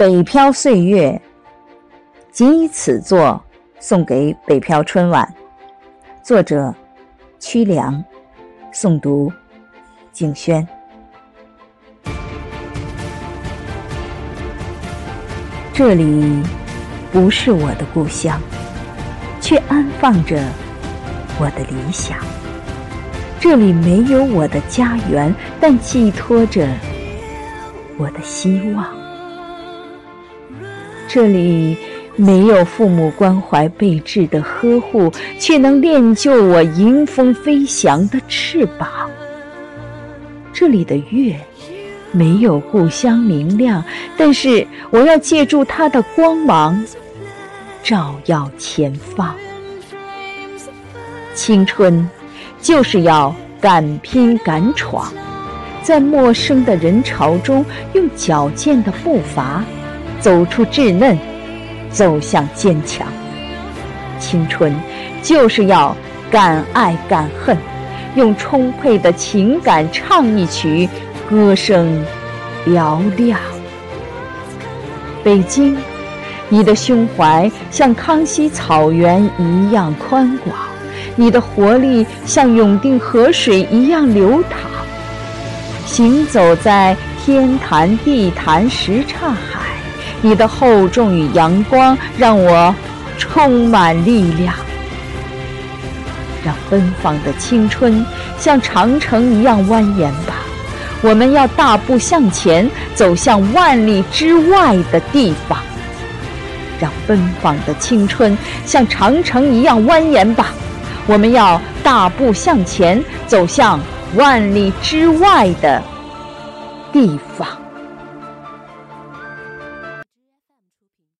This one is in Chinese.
北漂岁月，仅以此作送给北漂春晚。作者：曲良，诵读：景轩。这里不是我的故乡，却安放着我的理想。这里没有我的家园，但寄托着我的希望。这里没有父母关怀备至的呵护，却能练就我迎风飞翔的翅膀。这里的月没有故乡明亮，但是我要借助它的光芒，照耀前方。青春。就是要敢拼敢闯，在陌生的人潮中，用矫健的步伐走出稚嫩，走向坚强。青春就是要敢爱敢恨，用充沛的情感唱一曲歌声嘹亮。北京，你的胸怀像康熙草原一样宽广。你的活力像永定河水一样流淌，行走在天坛地坛什刹海。你的厚重与阳光让我充满力量，让奔放的青春像长城一样蜿蜒吧。我们要大步向前，走向万里之外的地方。让奔放的青春像长城一样蜿蜒吧。我们要大步向前，走向万里之外的地方。